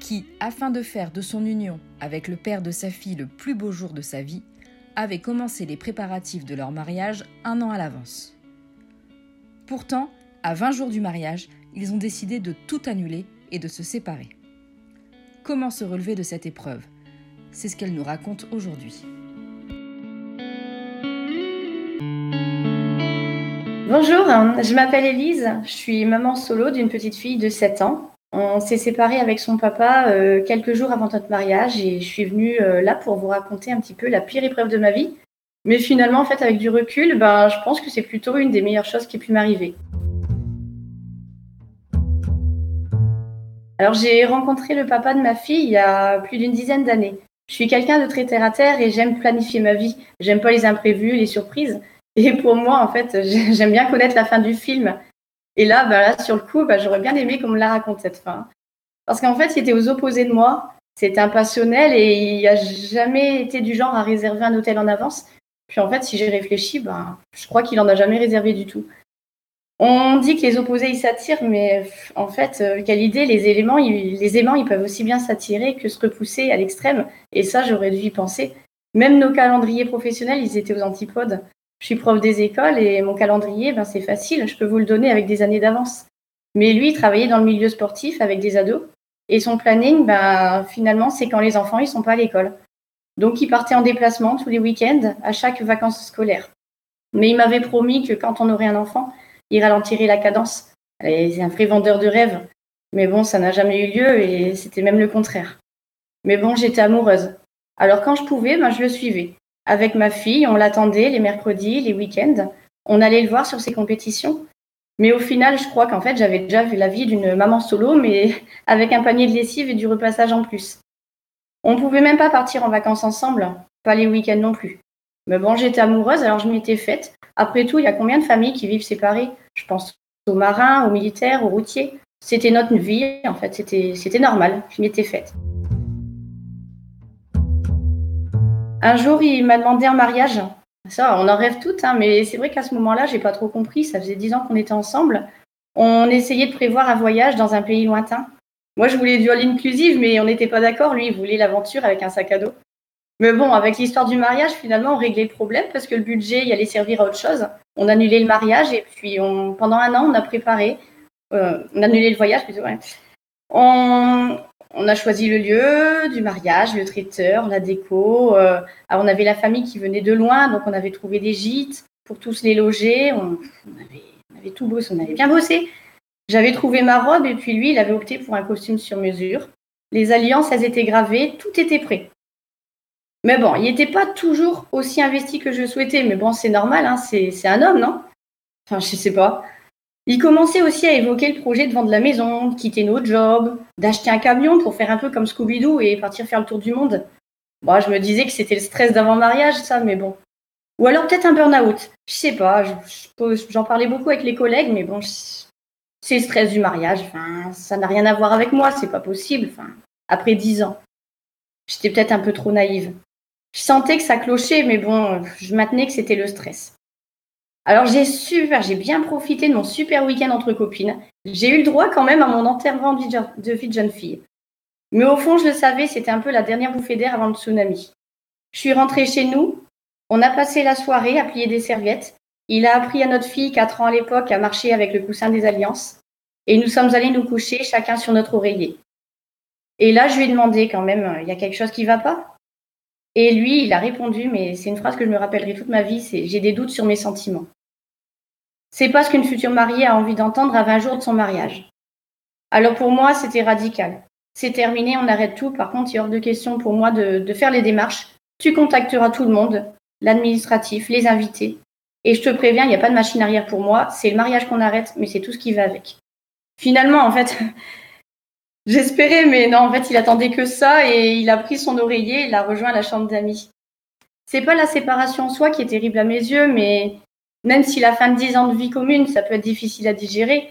qui, afin de faire de son union avec le père de sa fille le plus beau jour de sa vie, avait commencé les préparatifs de leur mariage un an à l'avance. Pourtant, à 20 jours du mariage, ils ont décidé de tout annuler et de se séparer. Comment se relever de cette épreuve? C'est ce qu'elle nous raconte aujourd'hui. Bonjour, je m'appelle Elise, je suis maman solo d'une petite fille de 7 ans. On s'est séparés avec son papa euh, quelques jours avant notre mariage et je suis venue euh, là pour vous raconter un petit peu la pire épreuve de ma vie. Mais finalement, en fait, avec du recul, ben, je pense que c'est plutôt une des meilleures choses qui ait pu m'arriver. Alors, j'ai rencontré le papa de ma fille il y a plus d'une dizaine d'années. Je suis quelqu'un de très terre à terre et j'aime planifier ma vie. J'aime pas les imprévus, les surprises. Et pour moi, en fait, j'aime bien connaître la fin du film. Et là, bah, là sur le coup, bah, j'aurais bien aimé qu'on me la raconte cette fin. Parce qu'en fait, il était aux opposés de moi. C'était un passionnel et il n'a jamais été du genre à réserver un hôtel en avance. Puis en fait, si j'ai réfléchi, bah, je crois qu'il en a jamais réservé du tout. On dit que les opposés ils s'attirent, mais en fait, euh, quelle idée Les éléments, les aimants, ils peuvent aussi bien s'attirer que se repousser à l'extrême. Et ça, j'aurais dû y penser. Même nos calendriers professionnels, ils étaient aux antipodes. Je suis prof des écoles et mon calendrier, ben, c'est facile, je peux vous le donner avec des années d'avance. Mais lui, il travaillait dans le milieu sportif avec des ados. Et son planning, ben, finalement, c'est quand les enfants, ils sont pas à l'école. Donc, il partait en déplacement tous les week-ends, à chaque vacances scolaires. Mais il m'avait promis que quand on aurait un enfant, il ralentirait la cadence. C'est un vrai vendeur de rêves. Mais bon, ça n'a jamais eu lieu et c'était même le contraire. Mais bon, j'étais amoureuse. Alors quand je pouvais, ben, je le suivais. Avec ma fille, on l'attendait les mercredis, les week-ends. On allait le voir sur ses compétitions. Mais au final, je crois qu'en fait, j'avais déjà vu la vie d'une maman solo, mais avec un panier de lessive et du repassage en plus. On ne pouvait même pas partir en vacances ensemble, pas les week-ends non plus. Mais bon, j'étais amoureuse, alors je m'étais faite. Après tout, il y a combien de familles qui vivent séparées? Je pense aux marins, aux militaires, aux routiers. C'était notre vie, en fait, c'était normal, je m'étais faite. Un jour, il m'a demandé en mariage. Ça, on en rêve toutes, hein, mais c'est vrai qu'à ce moment-là, j'ai pas trop compris. Ça faisait dix ans qu'on était ensemble. On essayait de prévoir un voyage dans un pays lointain. Moi, je voulais du all inclusive, mais on n'était pas d'accord. Lui, il voulait l'aventure avec un sac à dos. Mais bon, avec l'histoire du mariage, finalement, on réglait le problème parce que le budget, il allait servir à autre chose. On annulait le mariage et puis pendant un an, on a préparé, euh, on annulé le voyage plutôt. Ouais. On, on a choisi le lieu du mariage, le traiteur, la déco. Euh, on avait la famille qui venait de loin, donc on avait trouvé des gîtes pour tous les loger. On, avait, tout bossé, on avait bien bossé. J'avais trouvé ma robe et puis lui, il avait opté pour un costume sur mesure. Les alliances, elles étaient gravées, tout était prêt. Mais bon, il n'était pas toujours aussi investi que je souhaitais. Mais bon, c'est normal, hein, c'est un homme, non? Enfin, je sais pas. Il commençait aussi à évoquer le projet de vendre la maison, de quitter notre job, d'acheter un camion pour faire un peu comme Scooby-Doo et partir faire le tour du monde. Moi, je me disais que c'était le stress d'avant-mariage, ça, mais bon. Ou alors peut-être un burn-out. Je sais pas, j'en parlais beaucoup avec les collègues, mais bon, c'est le stress du mariage. Enfin, ça n'a rien à voir avec moi, c'est pas possible. Enfin, après dix ans, j'étais peut-être un peu trop naïve. Je sentais que ça clochait, mais bon, je maintenais que c'était le stress. Alors j'ai super, j'ai bien profité de mon super week-end entre copines. J'ai eu le droit quand même à mon enterrement de vie de jeune fille. Mais au fond, je le savais, c'était un peu la dernière bouffée d'air avant le tsunami. Je suis rentrée chez nous. On a passé la soirée à plier des serviettes. Il a appris à notre fille, 4 ans à l'époque, à marcher avec le coussin des alliances. Et nous sommes allés nous coucher, chacun sur notre oreiller. Et là, je lui ai demandé quand même, il y a quelque chose qui va pas? Et lui, il a répondu, mais c'est une phrase que je me rappellerai toute ma vie, c'est j'ai des doutes sur mes sentiments. C'est pas ce qu'une future mariée a envie d'entendre à 20 jours de son mariage. Alors pour moi, c'était radical. C'est terminé, on arrête tout. Par contre, il est hors de question pour moi de, faire les démarches. Tu contacteras tout le monde, l'administratif, les invités. Et je te préviens, il n'y a pas de machine arrière pour moi. C'est le mariage qu'on arrête, mais c'est tout ce qui va avec. Finalement, en fait, J'espérais, mais non, en fait, il attendait que ça et il a pris son oreiller et il a rejoint la chambre d'amis. C'est pas la séparation en soi qui est terrible à mes yeux, mais même si la fin de dix ans de vie commune, ça peut être difficile à digérer,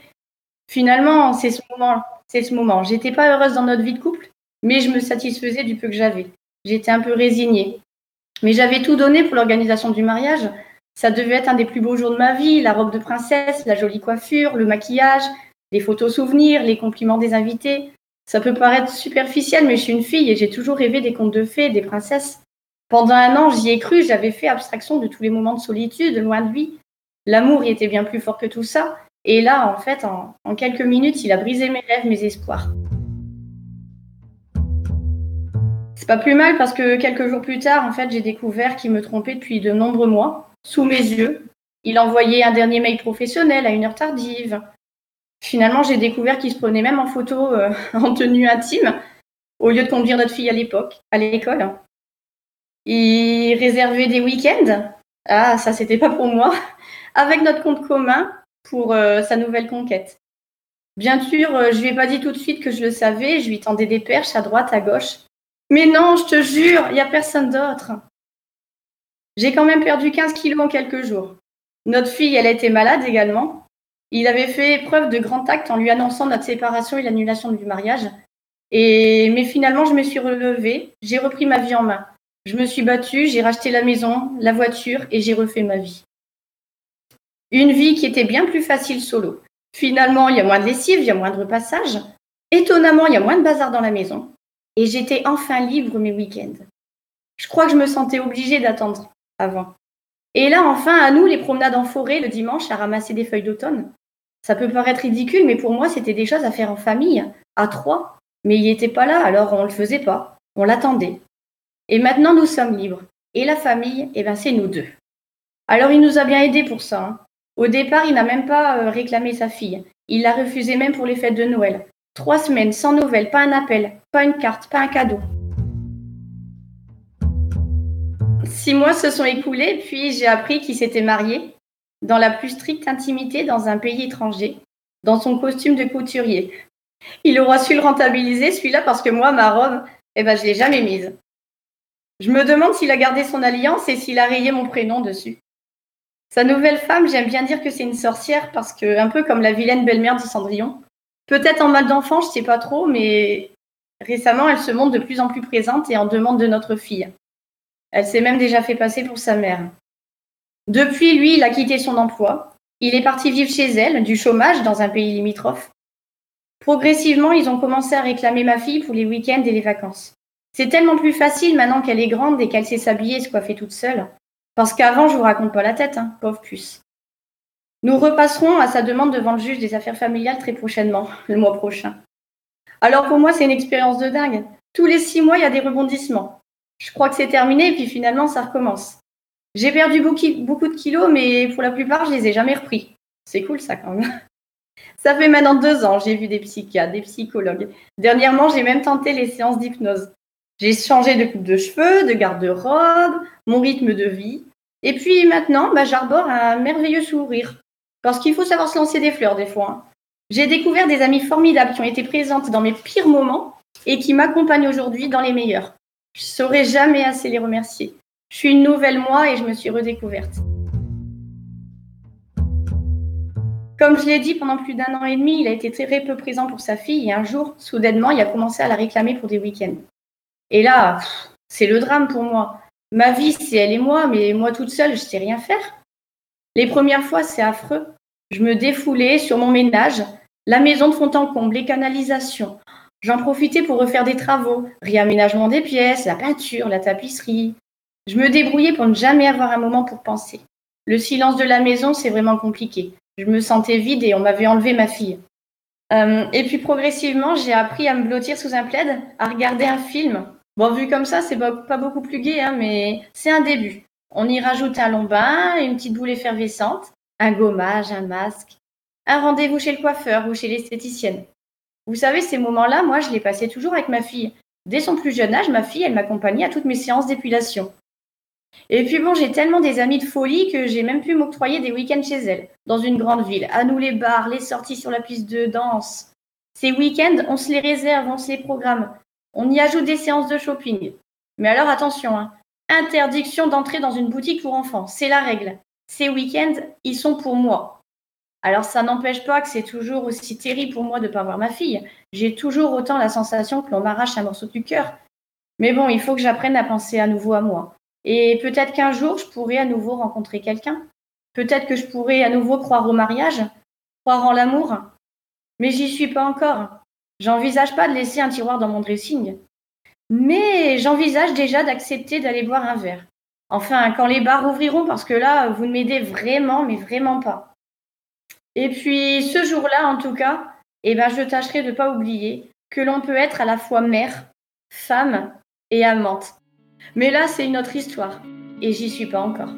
finalement, c'est ce moment. C'est ce moment. J'étais pas heureuse dans notre vie de couple, mais je me satisfaisais du peu que j'avais. J'étais un peu résignée. Mais j'avais tout donné pour l'organisation du mariage. Ça devait être un des plus beaux jours de ma vie, la robe de princesse, la jolie coiffure, le maquillage, les photos souvenirs, les compliments des invités. Ça peut paraître superficiel, mais je suis une fille et j'ai toujours rêvé des contes de fées des princesses. Pendant un an, j'y ai cru, j'avais fait abstraction de tous les moments de solitude, loin de lui. L'amour y était bien plus fort que tout ça. Et là, en fait, en, quelques minutes, il a brisé mes rêves, mes espoirs. C'est pas plus mal parce que quelques jours plus tard, en fait, j'ai découvert qu'il me trompait depuis de nombreux mois, sous mes yeux. Il envoyait un dernier mail professionnel à une heure tardive. Finalement, j'ai découvert qu'il se prenait même en photo euh, en tenue intime au lieu de conduire notre fille à l'époque, à l'école. Il réservait des week-ends. Ah, ça, c'était pas pour moi. Avec notre compte commun pour euh, sa nouvelle conquête. Bien sûr, euh, je lui ai pas dit tout de suite que je le savais. Je lui tendais des perches à droite, à gauche. Mais non, je te jure, il n'y a personne d'autre. J'ai quand même perdu 15 kilos en quelques jours. Notre fille, elle été malade également. Il avait fait preuve de grand acte en lui annonçant notre séparation et l'annulation du mariage. Et mais finalement, je me suis relevée, j'ai repris ma vie en main. Je me suis battue, j'ai racheté la maison, la voiture et j'ai refait ma vie. Une vie qui était bien plus facile solo. Finalement, il y a moins de lessive, il y a moins de repassage. Étonnamment, il y a moins de bazar dans la maison et j'étais enfin libre mes week-ends. Je crois que je me sentais obligée d'attendre avant. Et là, enfin, à nous, les promenades en forêt le dimanche à ramasser des feuilles d'automne. Ça peut paraître ridicule, mais pour moi, c'était des choses à faire en famille, à trois. Mais il n'était pas là, alors on ne le faisait pas. On l'attendait. Et maintenant, nous sommes libres. Et la famille, eh ben, c'est nous deux. Alors, il nous a bien aidés pour ça. Hein. Au départ, il n'a même pas euh, réclamé sa fille. Il l'a refusé même pour les fêtes de Noël. Trois semaines sans nouvelles, pas un appel, pas une carte, pas un cadeau. Six mois se sont écoulés, puis j'ai appris qu'il s'était marié dans la plus stricte intimité dans un pays étranger, dans son costume de couturier. Il aura su le rentabiliser, celui-là, parce que moi, ma robe, eh ben, je l'ai jamais mise. Je me demande s'il a gardé son alliance et s'il a rayé mon prénom dessus. Sa nouvelle femme, j'aime bien dire que c'est une sorcière parce que, un peu comme la vilaine belle-mère de Cendrillon, Peut-être en mal d'enfant, je sais pas trop, mais récemment, elle se montre de plus en plus présente et en demande de notre fille. Elle s'est même déjà fait passer pour sa mère. Depuis, lui, il a quitté son emploi. Il est parti vivre chez elle, du chômage, dans un pays limitrophe. Progressivement, ils ont commencé à réclamer ma fille pour les week-ends et les vacances. C'est tellement plus facile maintenant qu'elle est grande et qu'elle sait s'habiller et se coiffer toute seule. Parce qu'avant, je vous raconte pas la tête, hein, pauvre puce. Nous repasserons à sa demande devant le juge des affaires familiales très prochainement, le mois prochain. Alors pour moi, c'est une expérience de dingue. Tous les six mois, il y a des rebondissements. Je crois que c'est terminé et puis finalement, ça recommence. J'ai perdu beaucoup de kilos, mais pour la plupart, je les ai jamais repris. C'est cool ça quand même. Ça fait maintenant deux ans, j'ai vu des psychiatres, des psychologues. Dernièrement, j'ai même tenté les séances d'hypnose. J'ai changé de coupe de cheveux, de garde-robe, mon rythme de vie. Et puis maintenant, bah, j'arbore un merveilleux sourire. Parce qu'il faut savoir se lancer des fleurs des fois. Hein. J'ai découvert des amis formidables qui ont été présentes dans mes pires moments et qui m'accompagnent aujourd'hui dans les meilleurs. Je ne saurais jamais assez les remercier. Je suis une nouvelle moi et je me suis redécouverte. Comme je l'ai dit, pendant plus d'un an et demi, il a été très peu présent pour sa fille et un jour, soudainement, il a commencé à la réclamer pour des week-ends. Et là, c'est le drame pour moi. Ma vie, c'est elle et moi, mais moi toute seule, je sais rien faire. Les premières fois, c'est affreux. Je me défoulais sur mon ménage, la maison de fond en comble, les canalisations. J'en profitais pour refaire des travaux, réaménagement des pièces, la peinture, la tapisserie. Je me débrouillais pour ne jamais avoir un moment pour penser. Le silence de la maison, c'est vraiment compliqué. Je me sentais vide et on m'avait enlevé ma fille. Euh, et puis progressivement, j'ai appris à me blottir sous un plaid, à regarder un film. Bon, vu comme ça, c'est pas beaucoup plus gai, hein, mais c'est un début. On y rajoute un long bain, une petite boule effervescente, un gommage, un masque, un rendez-vous chez le coiffeur ou chez l'esthéticienne. Vous savez, ces moments-là, moi, je les passais toujours avec ma fille. Dès son plus jeune âge, ma fille, elle m'accompagnait à toutes mes séances d'épilation. Et puis bon, j'ai tellement des amis de folie que j'ai même pu m'octroyer des week-ends chez elle, dans une grande ville. À nous les bars, les sorties sur la piste de danse. Ces week-ends, on se les réserve, on se les programme. On y ajoute des séances de shopping. Mais alors attention, hein, interdiction d'entrer dans une boutique pour enfants, c'est la règle. Ces week-ends, ils sont pour moi. Alors ça n'empêche pas que c'est toujours aussi terrible pour moi de ne pas voir ma fille. J'ai toujours autant la sensation que l'on m'arrache un morceau du cœur. Mais bon, il faut que j'apprenne à penser à nouveau à moi. Et peut-être qu'un jour, je pourrai à nouveau rencontrer quelqu'un. Peut-être que je pourrai à nouveau croire au mariage, croire en l'amour. Mais j'y suis pas encore. J'envisage pas de laisser un tiroir dans mon dressing. Mais j'envisage déjà d'accepter d'aller boire un verre. Enfin, quand les bars ouvriront, parce que là, vous ne m'aidez vraiment, mais vraiment pas. Et puis, ce jour-là, en tout cas, eh ben, je tâcherai de ne pas oublier que l'on peut être à la fois mère, femme et amante. Mais là, c'est une autre histoire. Et j'y suis pas encore.